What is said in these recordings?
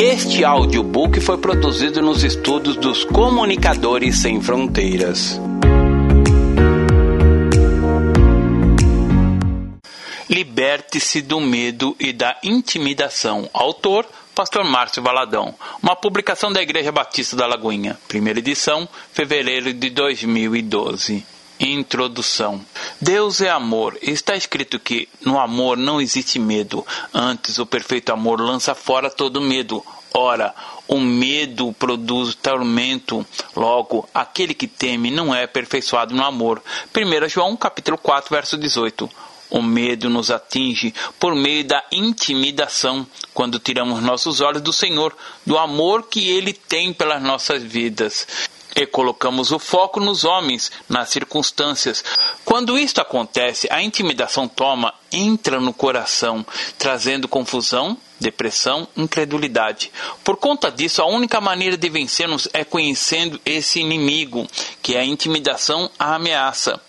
Este audiobook foi produzido nos estudos dos Comunicadores Sem Fronteiras. Liberte-se do medo e da intimidação. Autor Pastor Márcio Valadão. Uma publicação da Igreja Batista da Lagoinha. Primeira edição, fevereiro de 2012. Introdução. Deus é amor. Está escrito que no amor não existe medo. Antes, o perfeito amor lança fora todo medo. Ora, o medo produz tormento. Logo, aquele que teme não é aperfeiçoado no amor. 1 João capítulo 4, verso 18. O medo nos atinge por meio da intimidação, quando tiramos nossos olhos do Senhor, do amor que Ele tem pelas nossas vidas e colocamos o foco nos homens, nas circunstâncias. Quando isto acontece, a intimidação toma, entra no coração, trazendo confusão, depressão, incredulidade. Por conta disso, a única maneira de vencermos é conhecendo esse inimigo, que é a intimidação, a ameaça.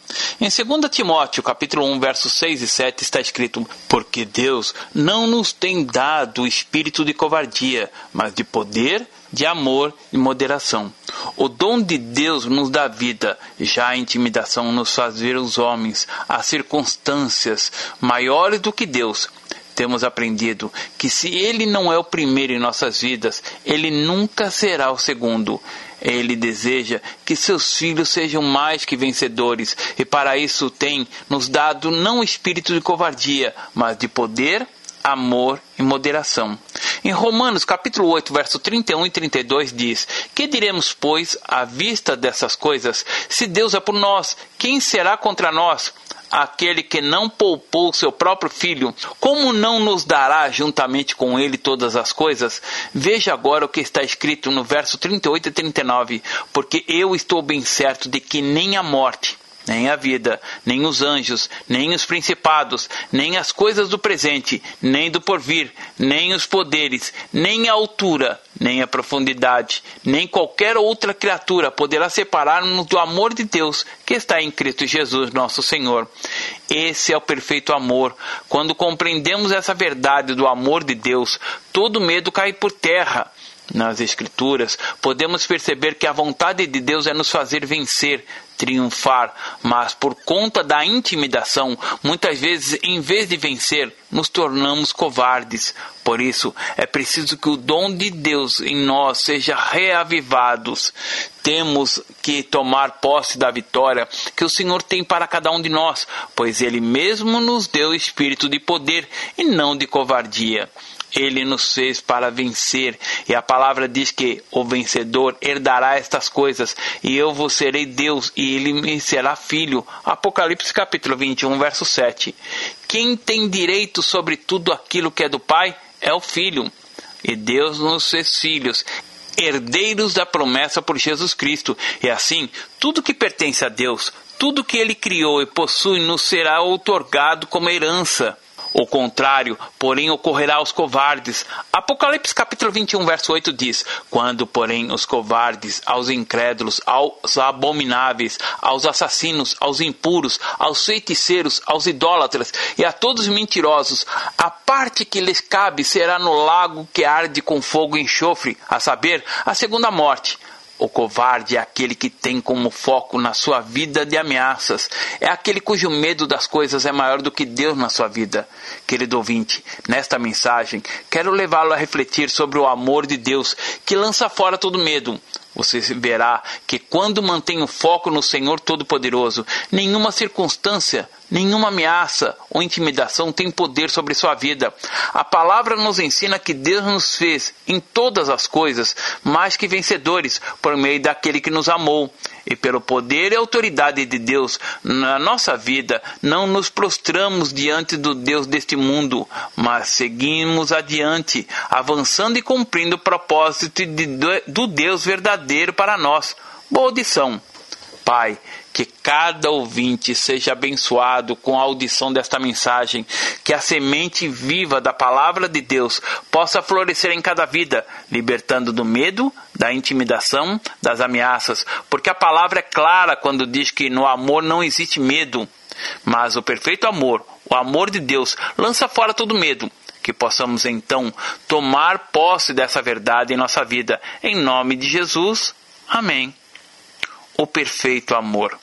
Em 2 Timóteo, capítulo 1, versos 6 e 7 está escrito: Porque Deus não nos tem dado o espírito de covardia, mas de poder, de amor e moderação. O dom de Deus nos dá vida, já a intimidação nos faz ver os homens, as circunstâncias maiores do que Deus. Temos aprendido que se Ele não é o primeiro em nossas vidas, Ele nunca será o segundo. Ele deseja que seus filhos sejam mais que vencedores, e para isso tem nos dado não espírito de covardia, mas de poder, amor e moderação. Em Romanos capítulo 8, verso 31 e 32 diz: Que diremos, pois, à vista dessas coisas? Se Deus é por nós, quem será contra nós? Aquele que não poupou seu próprio filho, como não nos dará juntamente com ele todas as coisas? Veja agora o que está escrito no verso 38 e 39: Porque eu estou bem certo de que nem a morte, nem a vida, nem os anjos, nem os principados, nem as coisas do presente, nem do porvir, nem os poderes, nem a altura, nem a profundidade, nem qualquer outra criatura poderá separar-nos do amor de Deus que está em Cristo Jesus, nosso Senhor. Esse é o perfeito amor. Quando compreendemos essa verdade do amor de Deus, todo medo cai por terra nas Escrituras, podemos perceber que a vontade de Deus é nos fazer vencer, triunfar, mas por conta da intimidação, muitas vezes, em vez de vencer, nos tornamos covardes. Por isso, é preciso que o dom de Deus em nós seja reavivado. Temos que tomar posse da vitória que o Senhor tem para cada um de nós, pois Ele mesmo nos deu espírito de poder e não de covardia. Ele nos fez para vencer, e a palavra diz que o vencedor herdará estas coisas, e eu vos serei Deus, e ele me será filho. Apocalipse capítulo 21, verso 7. Quem tem direito sobre tudo aquilo que é do Pai é o Filho, e Deus nos fez filhos, herdeiros da promessa por Jesus Cristo, e assim, tudo que pertence a Deus, tudo que ele criou e possui nos será outorgado como herança. O contrário, porém, ocorrerá aos covardes. Apocalipse capítulo 21, verso 8 diz: Quando, porém, os covardes, aos incrédulos, aos abomináveis, aos assassinos, aos impuros, aos feiticeiros, aos idólatras e a todos os mentirosos, a parte que lhes cabe será no lago que arde com fogo e enxofre, a saber, a segunda morte. O covarde é aquele que tem como foco na sua vida de ameaças. É aquele cujo medo das coisas é maior do que Deus na sua vida. Querido ouvinte, nesta mensagem, quero levá-lo a refletir sobre o amor de Deus que lança fora todo medo. Você verá que quando mantém o foco no Senhor Todo-Poderoso, nenhuma circunstância Nenhuma ameaça ou intimidação tem poder sobre sua vida. A palavra nos ensina que Deus nos fez em todas as coisas mais que vencedores por meio daquele que nos amou. E pelo poder e autoridade de Deus na nossa vida, não nos prostramos diante do Deus deste mundo, mas seguimos adiante, avançando e cumprindo o propósito de, do Deus verdadeiro para nós. Boa audição. Pai, que cada ouvinte seja abençoado com a audição desta mensagem, que a semente viva da palavra de Deus possa florescer em cada vida, libertando do medo, da intimidação, das ameaças, porque a palavra é clara quando diz que no amor não existe medo, mas o perfeito amor, o amor de Deus, lança fora todo medo. Que possamos então tomar posse dessa verdade em nossa vida. Em nome de Jesus. Amém. O perfeito amor.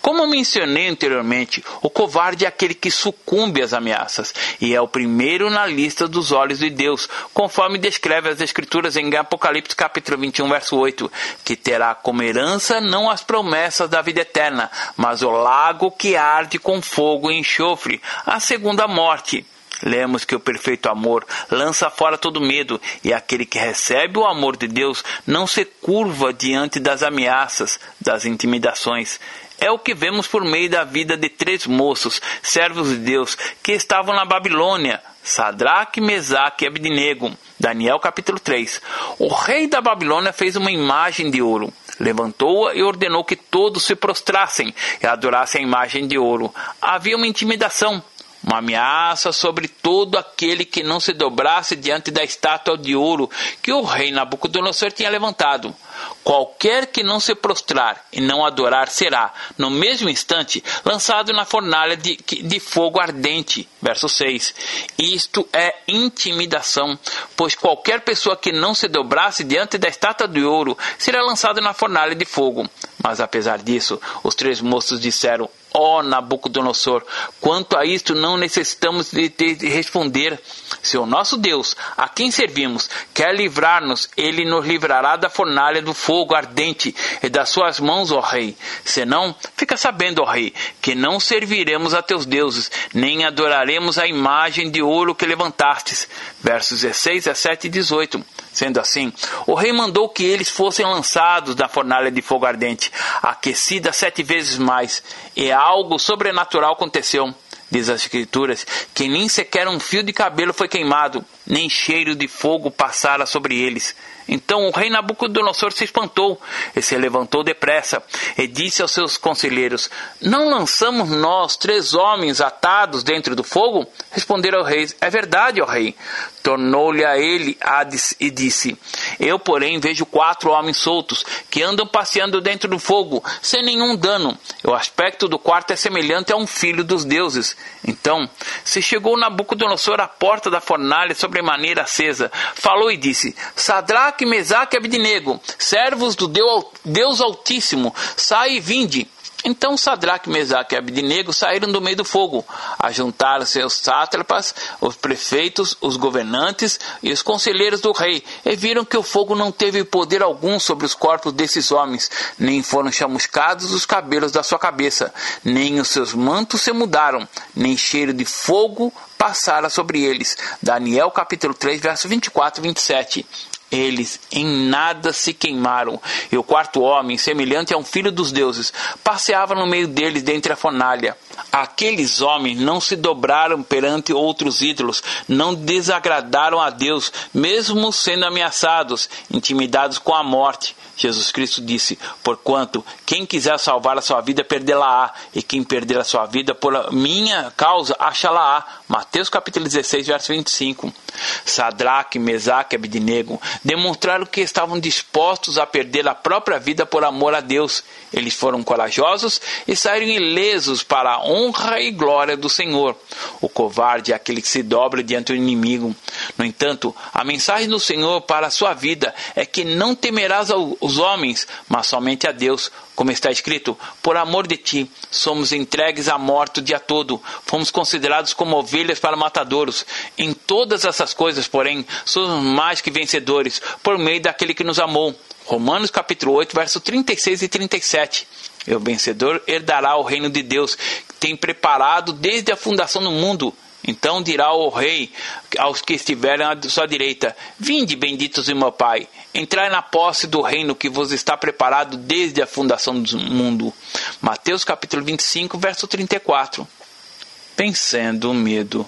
Como mencionei anteriormente, o covarde é aquele que sucumbe às ameaças e é o primeiro na lista dos olhos de Deus, conforme descreve as Escrituras em Apocalipse capítulo 21, verso 8, que terá como herança não as promessas da vida eterna, mas o lago que arde com fogo e enxofre, a segunda morte. Lemos que o perfeito amor lança fora todo medo, e aquele que recebe o amor de Deus não se curva diante das ameaças, das intimidações. É o que vemos por meio da vida de três moços, servos de Deus, que estavam na Babilônia, Sadraque, Mesaque e Abednego. Daniel capítulo 3. O rei da Babilônia fez uma imagem de ouro, levantou-a e ordenou que todos se prostrassem e adorassem a imagem de ouro. Havia uma intimidação, uma ameaça sobre todo aquele que não se dobrasse diante da estátua de ouro que o rei Nabucodonosor tinha levantado. Qualquer que não se prostrar e não adorar será, no mesmo instante, lançado na fornalha de, de fogo ardente. Verso 6. Isto é intimidação, pois qualquer pessoa que não se dobrasse diante da estátua de ouro será lançado na fornalha de fogo. Mas apesar disso, os três moços disseram: Ó oh, Nabucodonosor, quanto a isto não necessitamos de, de, de, responder. Se o nosso Deus, a quem servimos, quer livrar-nos, ele nos livrará da fornalha do fogo ardente e das suas mãos, ó Rei. Senão, fica sabendo, ó Rei, que não serviremos a teus deuses, nem adoraremos a imagem de ouro que levantastes. Versos 16, 17 e 18. Sendo assim, o rei mandou que eles fossem lançados na fornalha de fogo ardente, aquecida sete vezes mais, e algo sobrenatural aconteceu. Diz as Escrituras que nem sequer um fio de cabelo foi queimado, nem cheiro de fogo passara sobre eles. Então o rei Nabucodonosor se espantou e se levantou depressa e disse aos seus conselheiros: Não lançamos nós três homens atados dentro do fogo? Responderam ao rei: É verdade, ó rei. Tornou-lhe a ele Hades e disse: Eu, porém, vejo quatro homens soltos que andam passeando dentro do fogo, sem nenhum dano. O aspecto do quarto é semelhante a um filho dos deuses. Então se chegou Nabucodonosor à porta da fornalha sobremaneira acesa, falou e disse: Sadraque, Mesaque e Abidnego, servos do Deus Altíssimo, sai e vinde. Então Sadraque, Mesaque e Abidnego saíram do meio do fogo, ajuntaram-se os sátrapas, os prefeitos, os governantes e os conselheiros do rei, e viram que o fogo não teve poder algum sobre os corpos desses homens, nem foram chamuscados os cabelos da sua cabeça, nem os seus mantos se mudaram, nem cheiro de fogo passara sobre eles. Daniel capítulo 3, verso 24 e 27 eles em nada se queimaram. E o quarto homem, semelhante a um filho dos deuses, passeava no meio deles dentre a fornalha. Aqueles homens não se dobraram perante outros ídolos, não desagradaram a Deus, mesmo sendo ameaçados, intimidados com a morte. Jesus Cristo disse: Porquanto quem quiser salvar a sua vida, perdê-la-á, e quem perder a sua vida por minha causa, achá-la-á. Mateus capítulo 16, verso 25. Sadraque, Mesaque e Abidnego demonstraram que estavam dispostos a perder a própria vida por amor a Deus. Eles foram corajosos e saíram ilesos para a honra e glória do Senhor. O covarde é aquele que se dobra diante do inimigo. No entanto, a mensagem do Senhor para a sua vida é que não temerás os homens, mas somente a Deus, como está escrito: Por amor de ti, somos entregues à morte o dia todo, fomos considerados como ovelhas para matadouros. Em todas essas coisas, porém, somos mais que vencedores, por meio daquele que nos amou. Romanos capítulo 8, verso 36 e 37. E o vencedor herdará o reino de Deus, que tem preparado desde a fundação do mundo. Então dirá o rei aos que estiverem à sua direita: Vinde, benditos de meu Pai, entrai na posse do reino que vos está preparado desde a fundação do mundo. Mateus capítulo 25, verso 34. Vencendo o medo.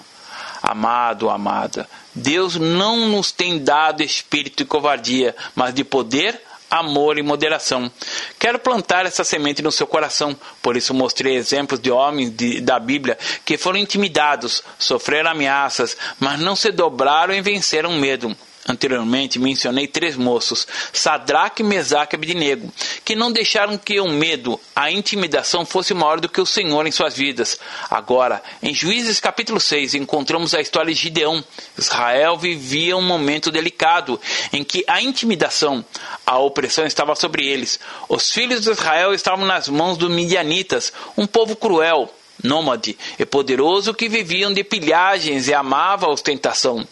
Amado, amada, Deus não nos tem dado espírito de covardia, mas de poder, amor e moderação. Quero plantar essa semente no seu coração, por isso mostrei exemplos de homens de, da Bíblia que foram intimidados, sofreram ameaças, mas não se dobraram e venceram medo. Anteriormente mencionei três moços, Sadraque, Mesaque e Abednego, que não deixaram que o medo, a intimidação fosse maior do que o Senhor em suas vidas. Agora, em Juízes capítulo 6, encontramos a história de Gideão. Israel vivia um momento delicado em que a intimidação, a opressão estava sobre eles. Os filhos de Israel estavam nas mãos dos midianitas, um povo cruel, nômade e poderoso que viviam de pilhagens e amava a ostentação.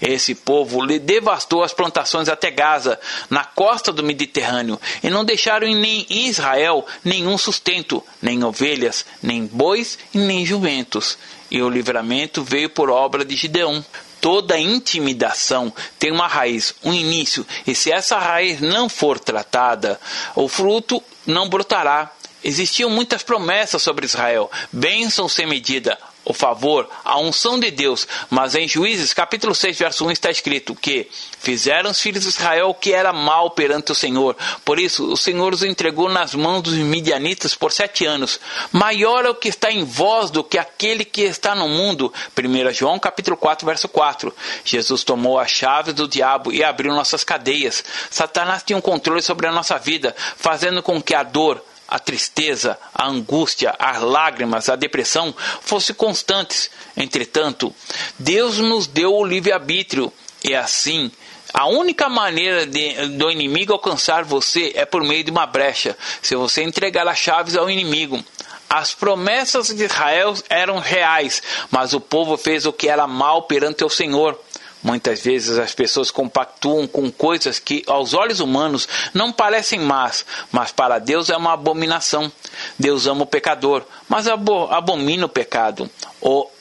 Esse povo lhe devastou as plantações até Gaza, na costa do Mediterrâneo, e não deixaram em Israel nenhum sustento, nem ovelhas, nem bois e nem jumentos. E o livramento veio por obra de Gideão. Toda intimidação tem uma raiz, um início, e se essa raiz não for tratada, o fruto não brotará. Existiam muitas promessas sobre Israel, bênção sem medida, o favor, a unção de Deus. Mas em Juízes, capítulo 6, verso 1 está escrito que fizeram os filhos de Israel o que era mal perante o Senhor. Por isso, o Senhor os entregou nas mãos dos midianitas por sete anos. Maior é o que está em vós do que aquele que está no mundo. 1 João, capítulo 4, verso 4. Jesus tomou a chave do diabo e abriu nossas cadeias. Satanás tinha um controle sobre a nossa vida, fazendo com que a dor, a tristeza, a angústia, as lágrimas, a depressão fossem constantes. Entretanto, Deus nos deu o livre-arbítrio e assim a única maneira de, do inimigo alcançar você é por meio de uma brecha, se você entregar as chaves ao inimigo. As promessas de Israel eram reais, mas o povo fez o que era mal perante o Senhor. Muitas vezes as pessoas compactuam com coisas que aos olhos humanos não parecem más, mas para Deus é uma abominação. Deus ama o pecador, mas abomina o pecado.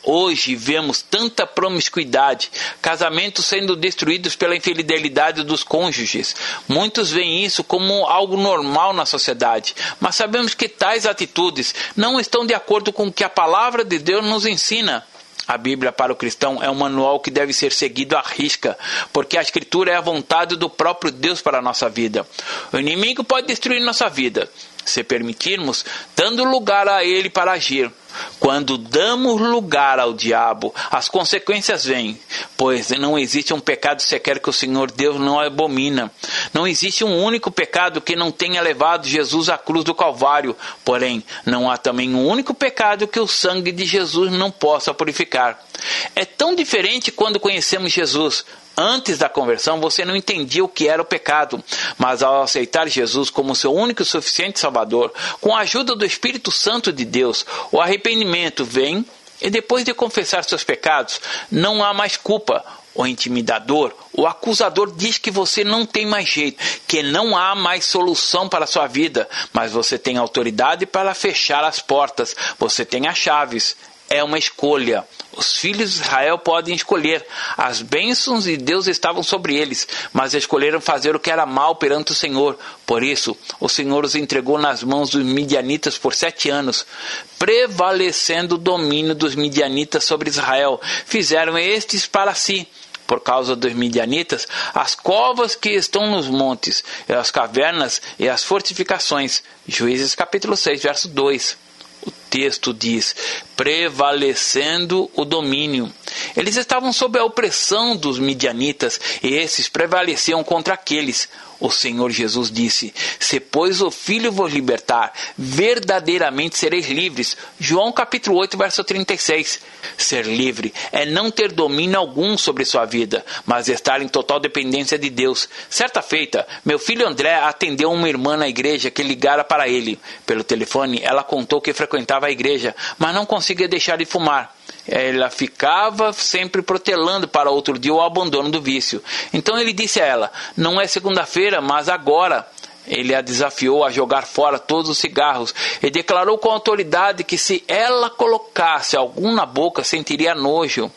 Hoje vemos tanta promiscuidade, casamentos sendo destruídos pela infidelidade dos cônjuges. Muitos veem isso como algo normal na sociedade, mas sabemos que tais atitudes não estão de acordo com o que a palavra de Deus nos ensina. A Bíblia para o cristão é um manual que deve ser seguido à risca, porque a Escritura é a vontade do próprio Deus para a nossa vida. O inimigo pode destruir nossa vida, se permitirmos, dando lugar a ele para agir. Quando damos lugar ao diabo, as consequências vêm, pois não existe um pecado sequer que o Senhor Deus não abomina. Não existe um único pecado que não tenha levado Jesus à cruz do Calvário, porém, não há também um único pecado que o sangue de Jesus não possa purificar. É tão diferente quando conhecemos Jesus. Antes da conversão, você não entendia o que era o pecado, mas ao aceitar Jesus como seu único e suficiente Salvador, com a ajuda do Espírito Santo de Deus, o arrependimento vem e depois de confessar seus pecados, não há mais culpa. O intimidador, o acusador diz que você não tem mais jeito, que não há mais solução para a sua vida, mas você tem autoridade para fechar as portas, você tem as chaves é uma escolha. Os filhos de Israel podem escolher. As bênçãos de Deus estavam sobre eles, mas escolheram fazer o que era mal perante o Senhor. Por isso, o Senhor os entregou nas mãos dos midianitas por sete anos, prevalecendo o domínio dos midianitas sobre Israel. Fizeram estes para si por causa dos midianitas, as covas que estão nos montes, as cavernas e as fortificações. Juízes capítulo 6, verso 2 o texto diz: prevalecendo o domínio. Eles estavam sob a opressão dos midianitas e esses prevaleciam contra aqueles. O Senhor Jesus disse: Se, pois, o Filho vos libertar, verdadeiramente sereis livres. João capítulo 8, verso 36. Ser livre é não ter domínio algum sobre sua vida, mas estar em total dependência de Deus. Certa feita, meu filho André atendeu uma irmã na igreja que ligara para ele. Pelo telefone, ela contou que frequentava a igreja, mas não conseguia deixar de fumar ela ficava sempre protelando para outro dia o abandono do vício. Então ele disse a ela: Não é segunda-feira, mas agora. Ele a desafiou a jogar fora todos os cigarros e declarou com autoridade que se ela colocasse algum na boca sentiria nojo.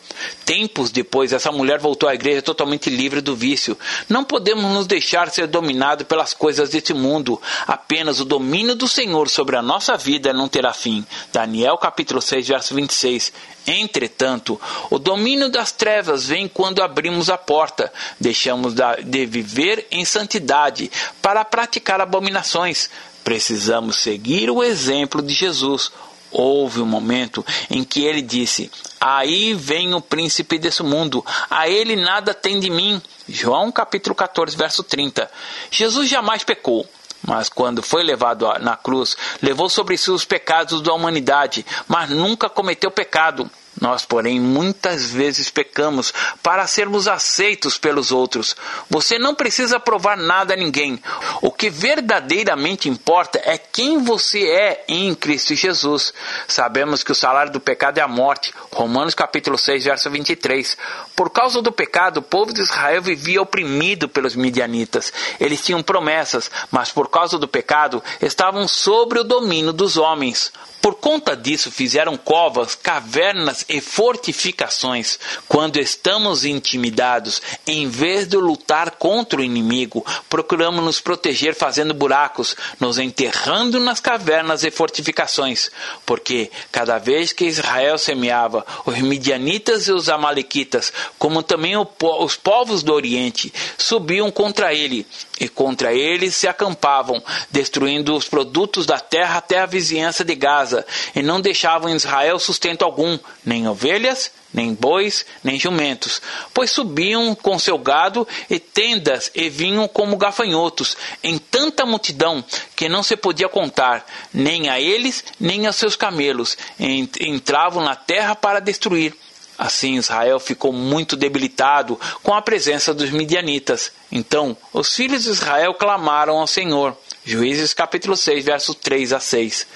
Tempos depois, essa mulher voltou à igreja totalmente livre do vício. Não podemos nos deixar ser dominados pelas coisas deste mundo. Apenas o domínio do Senhor sobre a nossa vida não terá fim. Daniel capítulo 6, verso 26. Entretanto, o domínio das trevas vem quando abrimos a porta, deixamos de viver em santidade para praticar abominações. Precisamos seguir o exemplo de Jesus, Houve um momento em que ele disse: Aí vem o príncipe desse mundo, a ele nada tem de mim. João capítulo 14, verso 30. Jesus jamais pecou. Mas quando foi levado na cruz, levou sobre si os pecados da humanidade, mas nunca cometeu pecado. Nós, porém, muitas vezes pecamos para sermos aceitos pelos outros. Você não precisa provar nada a ninguém. O que verdadeiramente importa é quem você é em Cristo Jesus. Sabemos que o salário do pecado é a morte. Romanos capítulo 6, verso 23. Por causa do pecado, o povo de Israel vivia oprimido pelos midianitas. Eles tinham promessas, mas por causa do pecado, estavam sobre o domínio dos homens. Por conta disso, fizeram covas, cavernas e fortificações. Quando estamos intimidados, em vez de lutar contra o inimigo, procuramos nos proteger fazendo buracos, nos enterrando nas cavernas e fortificações. Porque cada vez que Israel semeava, os midianitas e os amalequitas, como também os povos do Oriente, subiam contra ele, e contra ele se acampavam, destruindo os produtos da terra até a vizinhança de Gaza e não deixavam em Israel sustento algum, nem ovelhas, nem bois, nem jumentos, pois subiam com seu gado e tendas e vinham como gafanhotos, em tanta multidão que não se podia contar, nem a eles, nem a seus camelos, entravam na terra para destruir. Assim Israel ficou muito debilitado com a presença dos midianitas. Então os filhos de Israel clamaram ao Senhor. Juízes capítulo 6, verso 3 a 6.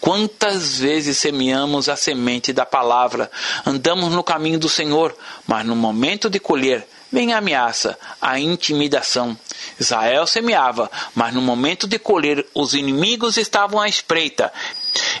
Quantas vezes semeamos a semente da palavra, andamos no caminho do Senhor, mas no momento de colher, vem a ameaça, a intimidação. Israel semeava, mas no momento de colher, os inimigos estavam à espreita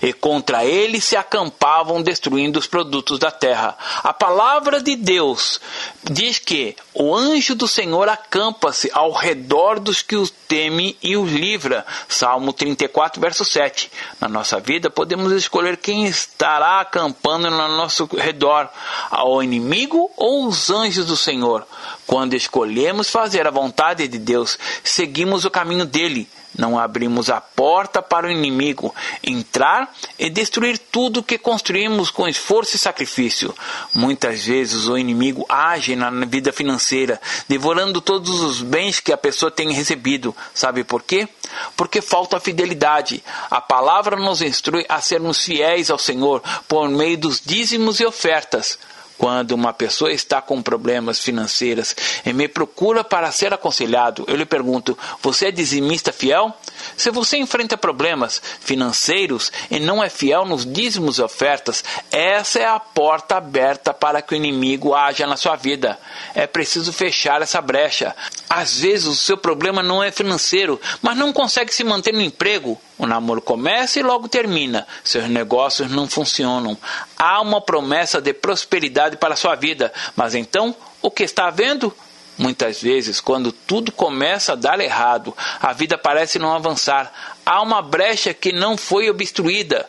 e contra ele se acampavam destruindo os produtos da terra. A palavra de Deus diz que o anjo do Senhor acampa-se ao redor dos que os teme e os livra. Salmo 34, verso 7. Na nossa vida podemos escolher quem estará acampando no nosso redor, ao inimigo ou os anjos do Senhor. Quando escolhemos fazer a vontade de Deus, seguimos o caminho dele não abrimos a porta para o inimigo entrar e destruir tudo que construímos com esforço e sacrifício. Muitas vezes o inimigo age na vida financeira, devorando todos os bens que a pessoa tem recebido. Sabe por quê? Porque falta fidelidade. A palavra nos instrui a sermos fiéis ao Senhor por meio dos dízimos e ofertas. Quando uma pessoa está com problemas financeiros e me procura para ser aconselhado, eu lhe pergunto: você é dizimista fiel? Se você enfrenta problemas financeiros e não é fiel nos dízimos e ofertas, essa é a porta aberta para que o inimigo haja na sua vida. É preciso fechar essa brecha. Às vezes o seu problema não é financeiro, mas não consegue se manter no emprego. O namoro começa e logo termina. Seus negócios não funcionam. Há uma promessa de prosperidade para sua vida, mas então o que está havendo? Muitas vezes, quando tudo começa a dar errado, a vida parece não avançar. Há uma brecha que não foi obstruída.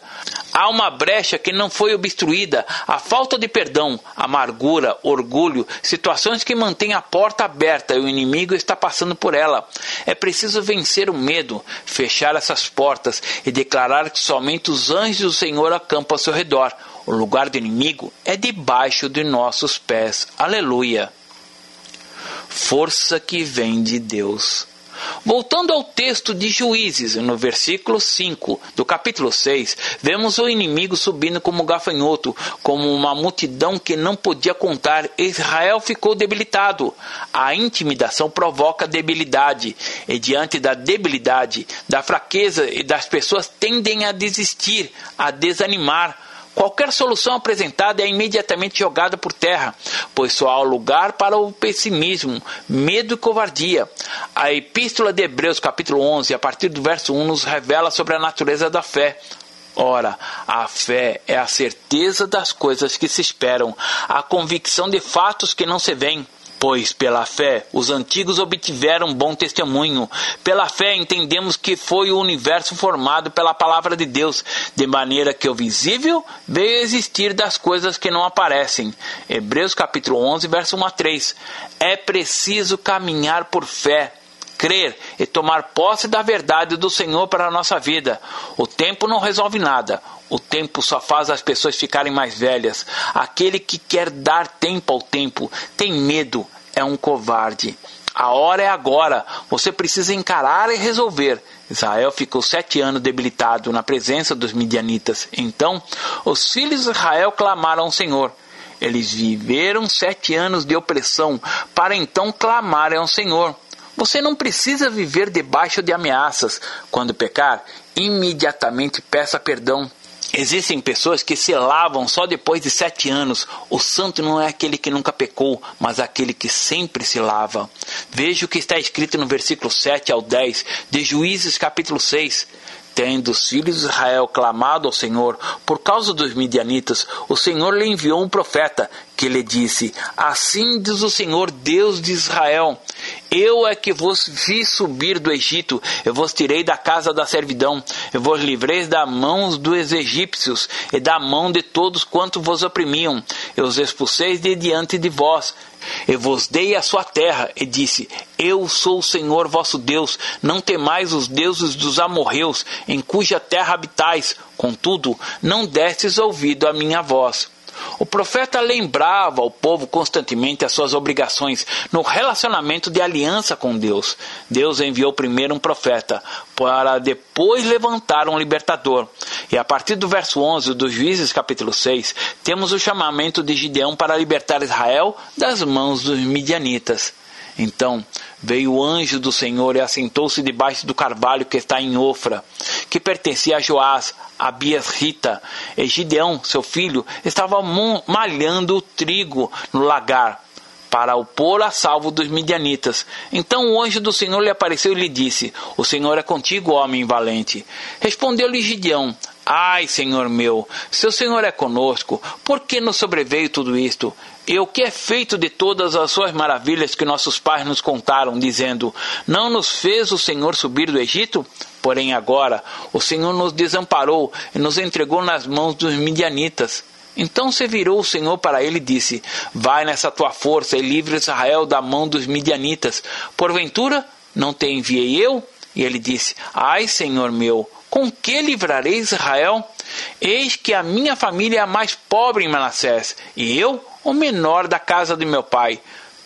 Há uma brecha que não foi obstruída. A falta de perdão, amargura, orgulho, situações que mantêm a porta aberta e o inimigo está passando por ela. É preciso vencer o medo, fechar essas portas e declarar que somente os anjos do Senhor acampam ao seu redor. O lugar do inimigo é debaixo de nossos pés. Aleluia força que vem de Deus. Voltando ao texto de Juízes, no versículo 5 do capítulo 6, vemos o inimigo subindo como gafanhoto, como uma multidão que não podia contar. Israel ficou debilitado. A intimidação provoca debilidade, e diante da debilidade, da fraqueza e das pessoas tendem a desistir, a desanimar Qualquer solução apresentada é imediatamente jogada por terra, pois só há lugar para o pessimismo, medo e covardia. A Epístola de Hebreus, capítulo 11, a partir do verso 1, nos revela sobre a natureza da fé. Ora, a fé é a certeza das coisas que se esperam, a convicção de fatos que não se veem. Pois pela fé os antigos obtiveram bom testemunho. Pela fé entendemos que foi o universo formado pela palavra de Deus, de maneira que o visível veio existir das coisas que não aparecem. Hebreus capítulo 11, verso 1 a 3. É preciso caminhar por fé crer e tomar posse da verdade do Senhor para a nossa vida. O tempo não resolve nada. O tempo só faz as pessoas ficarem mais velhas. Aquele que quer dar tempo ao tempo tem medo, é um covarde. A hora é agora. Você precisa encarar e resolver. Israel ficou sete anos debilitado na presença dos midianitas. Então, os filhos de Israel clamaram ao Senhor. Eles viveram sete anos de opressão para então clamarem ao Senhor. Você não precisa viver debaixo de ameaças. Quando pecar, imediatamente peça perdão. Existem pessoas que se lavam só depois de sete anos. O santo não é aquele que nunca pecou, mas aquele que sempre se lava. Veja o que está escrito no versículo 7 ao 10 de Juízes capítulo 6. Tendo os filhos de Israel clamado ao Senhor por causa dos midianitas, o Senhor lhe enviou um profeta que lhe disse: Assim diz o Senhor, Deus de Israel: Eu é que vos vi subir do Egito, eu vos tirei da casa da servidão, eu vos livrei da mão dos egípcios e da mão de todos quanto vos oprimiam, eu os expulsei de diante de vós e vos dei a sua terra, e disse: Eu sou o Senhor vosso Deus, não temais os deuses dos amorreus, em cuja terra habitais, contudo, não destes ouvido a minha voz. O profeta lembrava ao povo constantemente as suas obrigações no relacionamento de aliança com Deus. Deus enviou primeiro um profeta para depois levantar um libertador. E a partir do verso 11 do Juízes capítulo 6, temos o chamamento de Gideão para libertar Israel das mãos dos midianitas. Então veio o anjo do Senhor e assentou-se debaixo do carvalho que está em Ofra, que pertencia a Joás, a Bias Rita. E Gideão, seu filho, estava malhando o trigo no lagar para o pôr a salvo dos midianitas. Então o anjo do Senhor lhe apareceu e lhe disse: O Senhor é contigo, homem valente. Respondeu-lhe Gideão: Ai, Senhor meu, se o Senhor é conosco, por que nos sobreveio tudo isto? E o que é feito de todas as suas maravilhas que nossos pais nos contaram, dizendo: Não nos fez o Senhor subir do Egito? Porém, agora o Senhor nos desamparou e nos entregou nas mãos dos midianitas. Então se virou o Senhor para ele e disse: Vai nessa tua força e livre Israel da mão dos midianitas. Porventura, não te enviei eu? E ele disse: Ai, Senhor meu, com que livrarei Israel? Eis que a minha família é a mais pobre em Manassés, e eu o menor da casa de meu pai.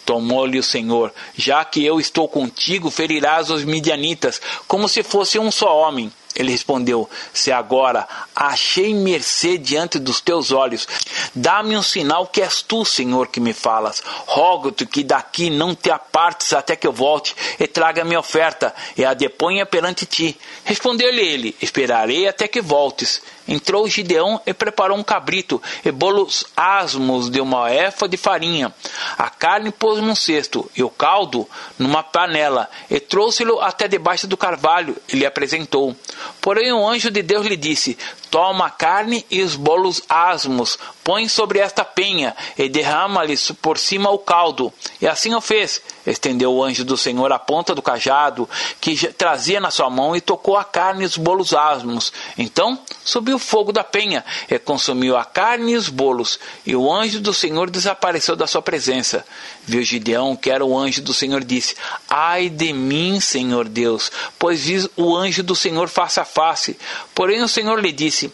Tomou-lhe o Senhor, já que eu estou contigo, ferirás os midianitas, como se fosse um só homem. Ele respondeu: Se agora achei mercê diante dos teus olhos, dá-me um sinal que és tu, Senhor, que me falas. Rogo-te que daqui não te apartes até que eu volte e traga minha oferta e a deponha perante ti. Respondeu-lhe ele: Esperarei até que voltes. Entrou Gideão e preparou um cabrito e bolos asmos de uma efa de farinha. A carne pôs num cesto e o caldo numa panela e trouxe-lo até debaixo do carvalho e lhe apresentou. Porém o anjo de Deus lhe disse: Toma a carne e os bolos asmos, põe sobre esta penha e derrama-lhes por cima o caldo. E assim o fez. Estendeu o anjo do Senhor a ponta do cajado que trazia na sua mão e tocou a carne e os bolos asmos. Então subiu o fogo da penha e consumiu a carne e os bolos. E o anjo do Senhor desapareceu da sua presença. Viu Gideão que era o anjo do Senhor disse: Ai de mim, Senhor Deus, pois vi o anjo do Senhor face a face. Porém o Senhor lhe disse: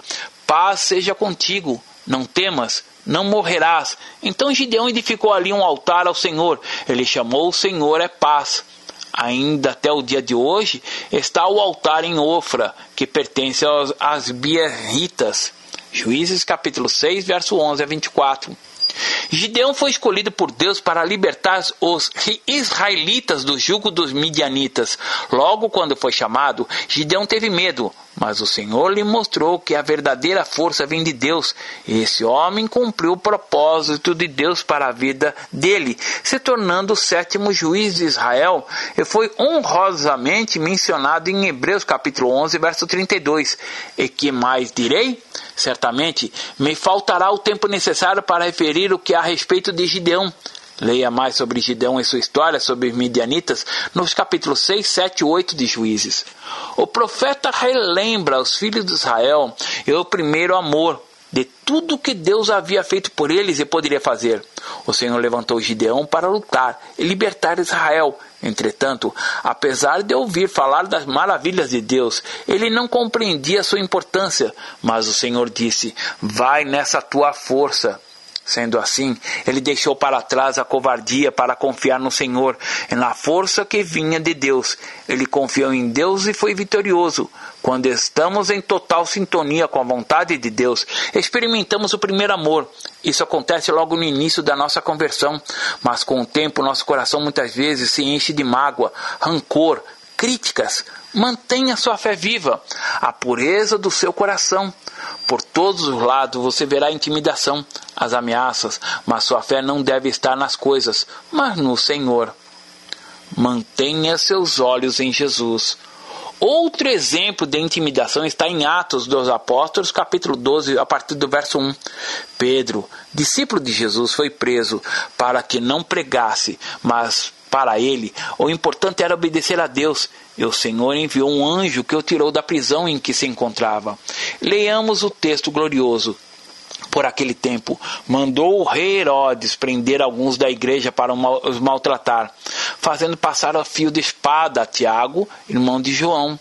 Paz seja contigo, não temas, não morrerás. Então Gideão edificou ali um altar ao Senhor. Ele chamou o Senhor é paz. Ainda até o dia de hoje está o altar em Ofra, que pertence às Bierritas. Juízes capítulo 6, verso 11 a 24. Gideão foi escolhido por Deus para libertar os israelitas do jugo dos midianitas. Logo quando foi chamado, Gideão teve medo, mas o Senhor lhe mostrou que a verdadeira força vem de Deus. E esse homem cumpriu o propósito de Deus para a vida dele, se tornando o sétimo juiz de Israel, e foi honrosamente mencionado em Hebreus capítulo 11, verso 32. E que mais direi? Certamente me faltará o tempo necessário para referir o que há a respeito de Gideão. Leia mais sobre Gideão e sua história sobre os midianitas nos capítulos 6, 7 e 8 de Juízes. O profeta relembra aos filhos de Israel e o primeiro amor. de tudo que Deus havia feito por eles e poderia fazer. O Senhor levantou Gideão para lutar e libertar Israel. Entretanto, apesar de ouvir falar das maravilhas de Deus, ele não compreendia sua importância. Mas o Senhor disse: Vai nessa tua força. Sendo assim, ele deixou para trás a covardia para confiar no Senhor e na força que vinha de Deus. Ele confiou em Deus e foi vitorioso. Quando estamos em total sintonia com a vontade de Deus, experimentamos o primeiro amor. Isso acontece logo no início da nossa conversão, mas com o tempo nosso coração muitas vezes se enche de mágoa, rancor, críticas. Mantenha sua fé viva, a pureza do seu coração. Por todos os lados você verá intimidação, as ameaças, mas sua fé não deve estar nas coisas, mas no Senhor. Mantenha seus olhos em Jesus. Outro exemplo de intimidação está em Atos dos Apóstolos, capítulo 12, a partir do verso 1. Pedro, discípulo de Jesus, foi preso para que não pregasse, mas para ele o importante era obedecer a Deus. E o Senhor enviou um anjo que o tirou da prisão em que se encontrava. Leiamos o texto glorioso por aquele tempo, mandou o rei Herodes prender alguns da igreja para os maltratar, fazendo passar a fio de espada a Tiago, irmão de João.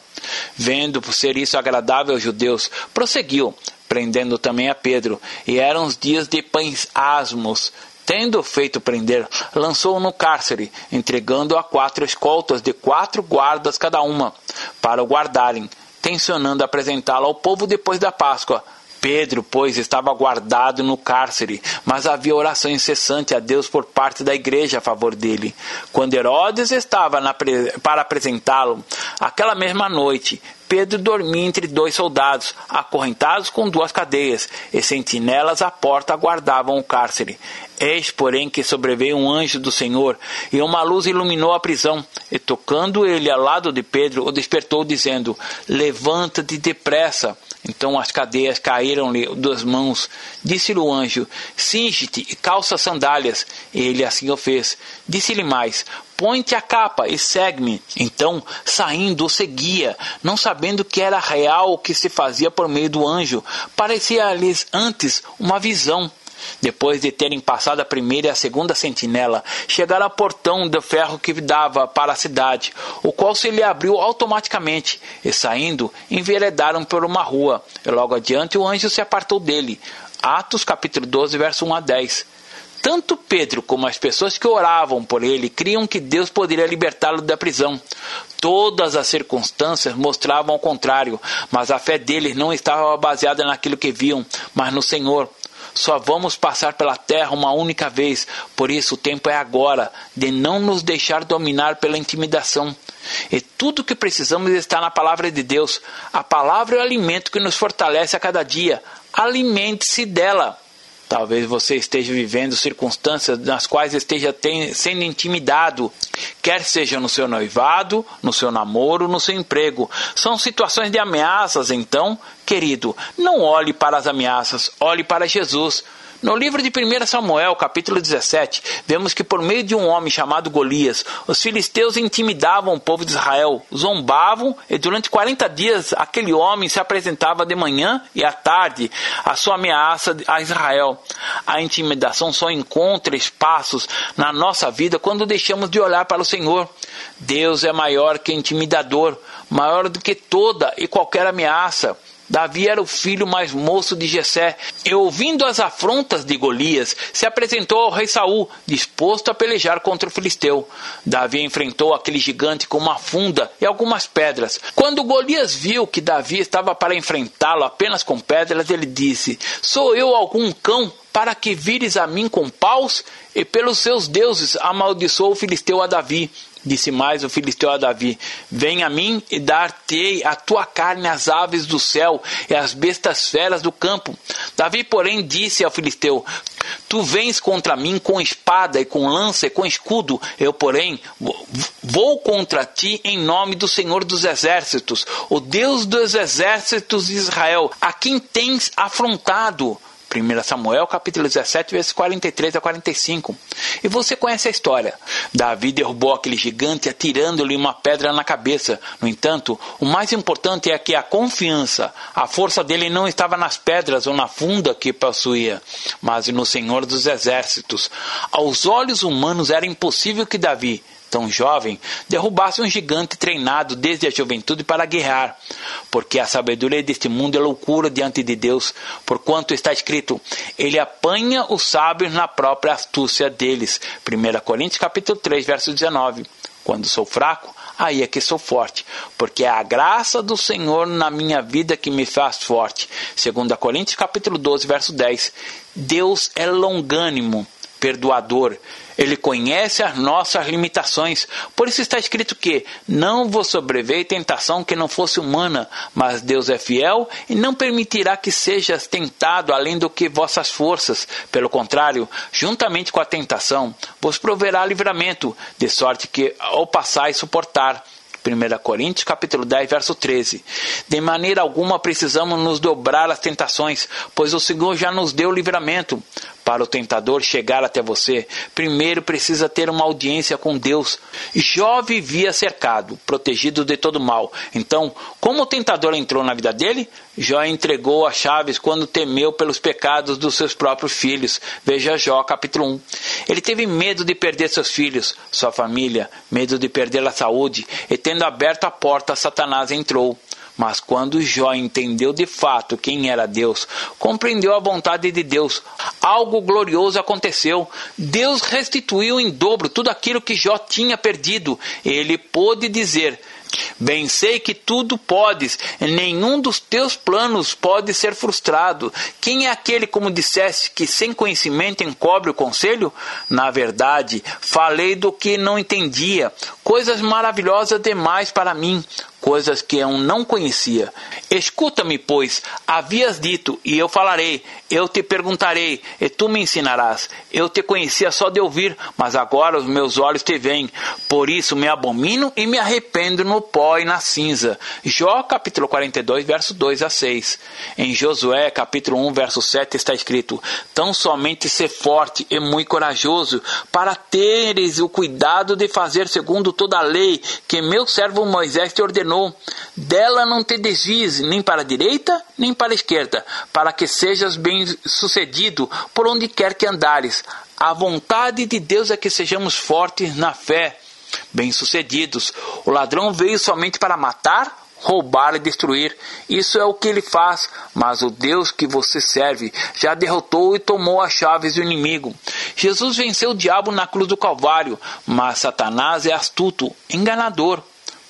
Vendo por ser isso agradável aos judeus, prosseguiu, prendendo também a Pedro. E eram os dias de pães asmos. Tendo feito prender, lançou-o no cárcere, entregando-o a quatro escoltas de quatro guardas cada uma, para o guardarem, tensionando apresentá-lo ao povo depois da Páscoa Pedro, pois, estava guardado no cárcere, mas havia oração incessante a Deus por parte da igreja a favor dele. Quando Herodes estava na, para apresentá-lo, aquela mesma noite, Pedro dormia entre dois soldados, acorrentados com duas cadeias, e sentinelas à porta aguardavam o cárcere. Eis, porém, que sobreveio um anjo do Senhor, e uma luz iluminou a prisão, e tocando ele ao lado de Pedro, o despertou, dizendo: Levanta-te depressa. Então as cadeias caíram-lhe das mãos. Disse-lhe o anjo: Singe-te e calça sandálias. E ele assim o fez. Disse-lhe mais: Põe-te a capa e segue-me. Então, saindo, o seguia, não sabendo que era real o que se fazia por meio do anjo. Parecia-lhes antes uma visão. Depois de terem passado a primeira e a segunda sentinela, chegaram ao portão de ferro que dava para a cidade, o qual se lhe abriu automaticamente, e saindo, enveredaram por uma rua, e logo adiante o anjo se apartou dele. Atos capítulo 12, verso 1 a 10. Tanto Pedro como as pessoas que oravam por ele criam que Deus poderia libertá-lo da prisão. Todas as circunstâncias mostravam o contrário, mas a fé deles não estava baseada naquilo que viam, mas no Senhor. Só vamos passar pela terra uma única vez, por isso o tempo é agora, de não nos deixar dominar pela intimidação. E tudo o que precisamos está na palavra de Deus. A palavra é o alimento que nos fortalece a cada dia. Alimente-se dela. Talvez você esteja vivendo circunstâncias nas quais esteja sendo intimidado, quer seja no seu noivado, no seu namoro, no seu emprego. São situações de ameaças, então, querido, não olhe para as ameaças, olhe para Jesus. No livro de 1 Samuel, capítulo 17, vemos que por meio de um homem chamado Golias, os filisteus intimidavam o povo de Israel, zombavam e durante 40 dias aquele homem se apresentava de manhã e à tarde a sua ameaça a Israel. A intimidação só encontra espaços na nossa vida quando deixamos de olhar para o Senhor. Deus é maior que intimidador, maior do que toda e qualquer ameaça. Davi era o filho mais moço de Jessé, e ouvindo as afrontas de Golias, se apresentou ao rei Saul, disposto a pelejar contra o filisteu. Davi enfrentou aquele gigante com uma funda e algumas pedras. Quando Golias viu que Davi estava para enfrentá-lo apenas com pedras, ele disse: Sou eu algum cão para que vires a mim com paus? E pelos seus deuses amaldiçoou o filisteu a Davi. Disse mais o filisteu a Davi: Vem a mim e dar-te a tua carne às aves do céu e às bestas feras do campo. Davi, porém, disse ao filisteu: Tu vens contra mim com espada e com lança e com escudo. Eu, porém, vou contra ti em nome do Senhor dos Exércitos, o Deus dos exércitos de Israel, a quem tens afrontado. 1 Samuel capítulo 17, versos 43 a 45. E você conhece a história. Davi derrubou aquele gigante atirando-lhe uma pedra na cabeça. No entanto, o mais importante é que a confiança, a força dele não estava nas pedras ou na funda que possuía, mas no Senhor dos Exércitos. Aos olhos humanos era impossível que Davi, tão jovem, derrubasse um gigante treinado desde a juventude para guerrear, porque a sabedoria deste mundo é loucura diante de Deus, porquanto está escrito: Ele apanha os sábios na própria astúcia deles. 1 Coríntios capítulo 3, verso 19. Quando sou fraco, aí é que sou forte, porque é a graça do Senhor na minha vida que me faz forte. 2 Coríntios capítulo 12, verso 10. Deus é longânimo, perdoador, ele conhece as nossas limitações. Por isso está escrito que não vos sobreveio tentação que não fosse humana, mas Deus é fiel e não permitirá que sejas tentado além do que vossas forças. Pelo contrário, juntamente com a tentação, vos proverá livramento, de sorte que ao passar e suportar. 1 Coríntios capítulo 10, verso 13. De maneira alguma precisamos nos dobrar às tentações, pois o Senhor já nos deu livramento. Para o tentador chegar até você, primeiro precisa ter uma audiência com Deus. Jó vivia cercado, protegido de todo mal. Então, como o tentador entrou na vida dele? Jó entregou as chaves quando temeu pelos pecados dos seus próprios filhos. Veja Jó, capítulo 1. Ele teve medo de perder seus filhos, sua família, medo de perder a saúde, e tendo aberto a porta, Satanás entrou. Mas quando Jó entendeu de fato quem era Deus, compreendeu a vontade de Deus, algo glorioso aconteceu. Deus restituiu em dobro tudo aquilo que Jó tinha perdido. Ele pôde dizer: Bem sei que tudo podes, nenhum dos teus planos pode ser frustrado. Quem é aquele, como disseste, que sem conhecimento encobre o conselho? Na verdade, falei do que não entendia, coisas maravilhosas demais para mim, coisas que eu não conhecia. Escuta-me, pois, havias dito, e eu falarei, eu te perguntarei, e tu me ensinarás. Eu te conhecia só de ouvir, mas agora os meus olhos te veem. Por isso me abomino e me arrependo no pó e na cinza. Jó capítulo 42, verso 2 a 6. Em Josué capítulo 1, verso 7 está escrito: Tão somente ser forte e muito corajoso, para teres o cuidado de fazer segundo toda a lei que meu servo Moisés te ordenou dela não te desvies nem para a direita nem para a esquerda, para que sejas bem sucedido por onde quer que andares. A vontade de Deus é que sejamos fortes na fé, bem-sucedidos. O ladrão veio somente para matar, roubar e destruir. Isso é o que ele faz, mas o Deus que você serve já derrotou e tomou as chaves do inimigo. Jesus venceu o diabo na cruz do Calvário, mas Satanás é astuto, enganador.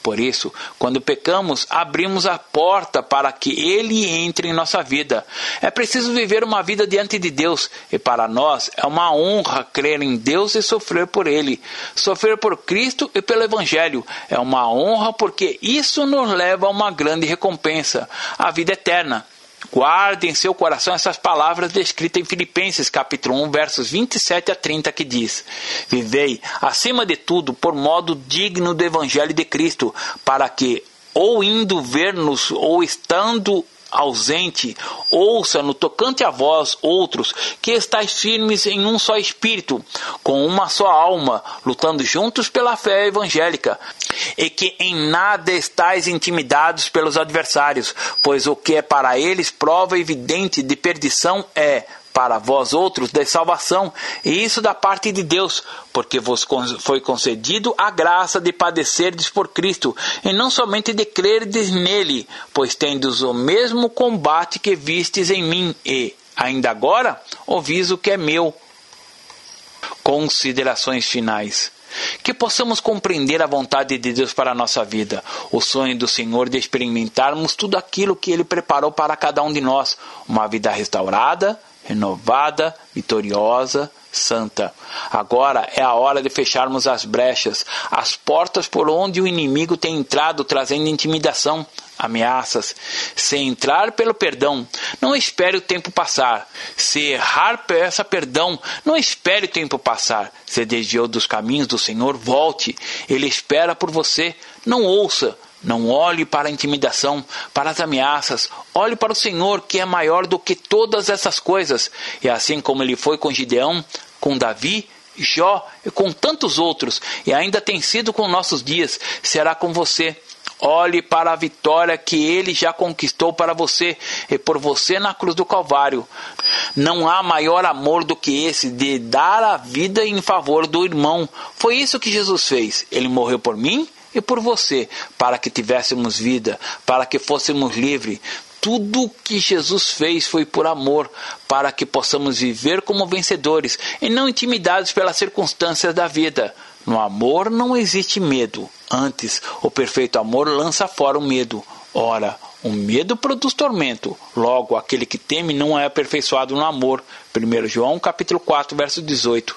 Por isso, quando pecamos, abrimos a porta para que Ele entre em nossa vida. É preciso viver uma vida diante de Deus, e para nós é uma honra crer em Deus e sofrer por Ele. Sofrer por Cristo e pelo Evangelho é uma honra porque isso nos leva a uma grande recompensa, a vida eterna. Guarde em seu coração essas palavras descritas em Filipenses capítulo 1, versos 27 a 30, que diz: Vivei, acima de tudo, por modo digno do evangelho de Cristo, para que, ou indo ver-nos, ou estando ausente, ouça no tocante a vós, outros, que estáis firmes em um só espírito, com uma só alma, lutando juntos pela fé evangélica, e que em nada estáis intimidados pelos adversários, pois o que é para eles prova evidente de perdição é para vós outros de salvação, e isso da parte de Deus, porque vos foi concedido a graça de padecerdes por Cristo, e não somente de crerdes nele, pois tendes o mesmo combate que vistes em mim, e, ainda agora, ouvis o que é meu. Considerações finais. Que possamos compreender a vontade de Deus para a nossa vida, o sonho do Senhor de experimentarmos tudo aquilo que Ele preparou para cada um de nós, uma vida restaurada, renovada, vitoriosa, santa. Agora é a hora de fecharmos as brechas, as portas por onde o inimigo tem entrado trazendo intimidação, ameaças. Se entrar pelo perdão, não espere o tempo passar. Se errar, peça perdão, não espere o tempo passar. Se desviou dos caminhos do Senhor, volte. Ele espera por você. Não ouça, Não olhe para a intimidação, para as ameaças. Olhe para o Senhor, que é maior do que todas essas coisas. E assim como ele foi com Gideão, com Davi, Jó e com tantos outros, e ainda tem sido com nossos dias, será com você. Olhe para a vitória que ele já conquistou para você e por você na cruz do Calvário. Não há maior amor do que esse de dar a vida em favor do irmão. Foi isso que Jesus fez. Ele morreu por mim e por você, para que tivéssemos vida, para que fôssemos livres. Tudo que Jesus fez foi por amor, para que possamos viver como vencedores e não intimidados pelas circunstâncias da vida. No amor não existe medo. Antes, o perfeito amor lança fora o medo. Ora, o medo produz tormento. Logo, aquele que teme não é aperfeiçoado no amor. 1 João capítulo 4, verso 18.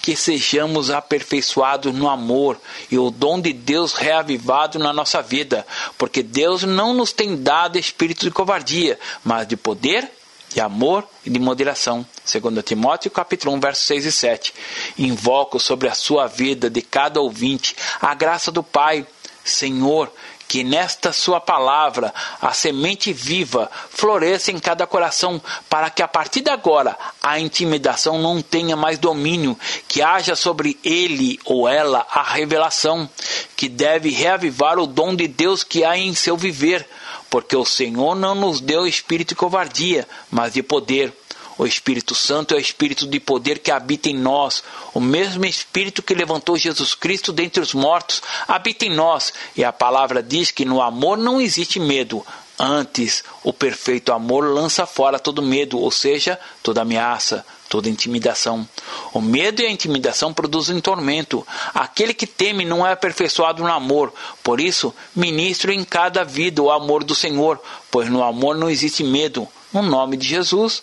Que sejamos aperfeiçoados no amor e o dom de Deus reavivado na nossa vida, porque Deus não nos tem dado espírito de covardia, mas de poder, de amor e de moderação. 2 Timóteo capítulo 1, versos 6 e 7. Invoco sobre a sua vida de cada ouvinte a graça do Pai. Senhor, que nesta sua palavra a semente viva floresça em cada coração, para que a partir de agora a intimidação não tenha mais domínio, que haja sobre ele ou ela a revelação, que deve reavivar o dom de Deus que há em seu viver, porque o Senhor não nos deu espírito de covardia, mas de poder o Espírito Santo é o Espírito de poder que habita em nós. O mesmo Espírito que levantou Jesus Cristo dentre os mortos habita em nós. E a palavra diz que no amor não existe medo. Antes, o perfeito amor lança fora todo medo, ou seja, toda ameaça, toda intimidação. O medo e a intimidação produzem tormento. Aquele que teme não é aperfeiçoado no amor. Por isso, ministro em cada vida o amor do Senhor, pois no amor não existe medo. No nome de Jesus.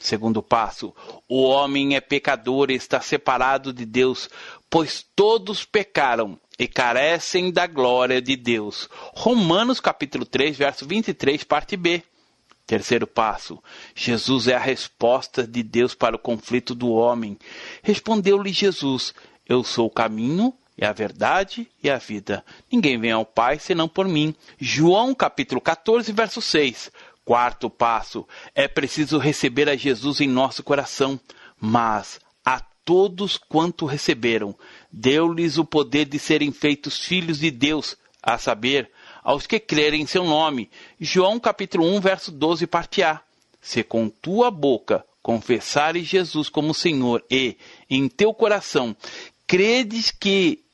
Segundo passo, o homem é pecador e está separado de Deus, pois todos pecaram e carecem da glória de Deus. Romanos capítulo 3, verso 23, parte B. Terceiro passo, Jesus é a resposta de Deus para o conflito do homem. Respondeu-lhe Jesus: Eu sou o caminho, e a verdade e a vida. Ninguém vem ao Pai senão por mim. João capítulo 14, verso 6. Quarto passo: é preciso receber a Jesus em nosso coração, mas a todos quanto receberam, deu-lhes o poder de serem feitos filhos de Deus, a saber, aos que crerem em seu nome. João capítulo 1, verso 12, parte A. Se com tua boca confessares Jesus como Senhor e em teu coração credes que